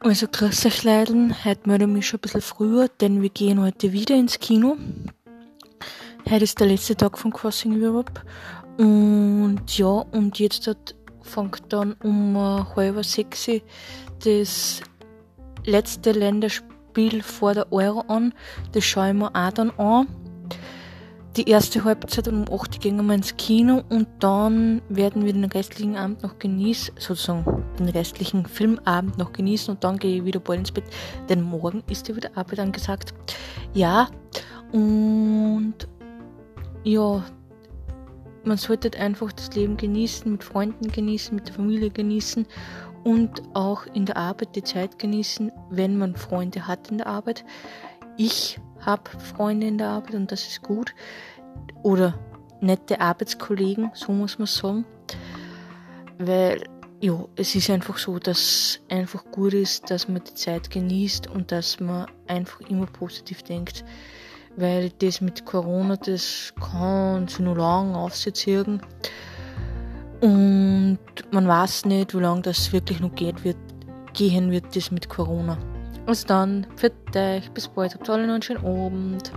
Also grüß euch Leideln, heute melde ich mich schon ein bisschen früher, denn wir gehen heute wieder ins Kino. Heute ist der letzte Tag von Crossing Europe und ja, und jetzt hat, fängt dann um äh, halb sechs das letzte Länderspiel vor der Euro an. Das schaue ich mir auch dann an die erste Halbzeit um 8 gehen wir ins Kino und dann werden wir den restlichen Abend noch genießen, sozusagen den restlichen Filmabend noch genießen und dann gehe ich wieder bald ins Bett, denn morgen ist ja wieder Arbeit angesagt. Ja, und ja, man sollte einfach das Leben genießen, mit Freunden genießen, mit der Familie genießen und auch in der Arbeit die Zeit genießen, wenn man Freunde hat in der Arbeit. Ich habe Freunde in der Arbeit und das ist gut. Oder nette Arbeitskollegen, so muss man sagen. Weil, ja, es ist einfach so, dass einfach gut ist, dass man die Zeit genießt und dass man einfach immer positiv denkt. Weil das mit Corona, das kann sich nur lang aufziehen. Und man weiß nicht, wie lange das wirklich noch geht wird, gehen wird, das mit Corona. Also dann, für euch, bis bald, habt alle noch einen schönen Abend.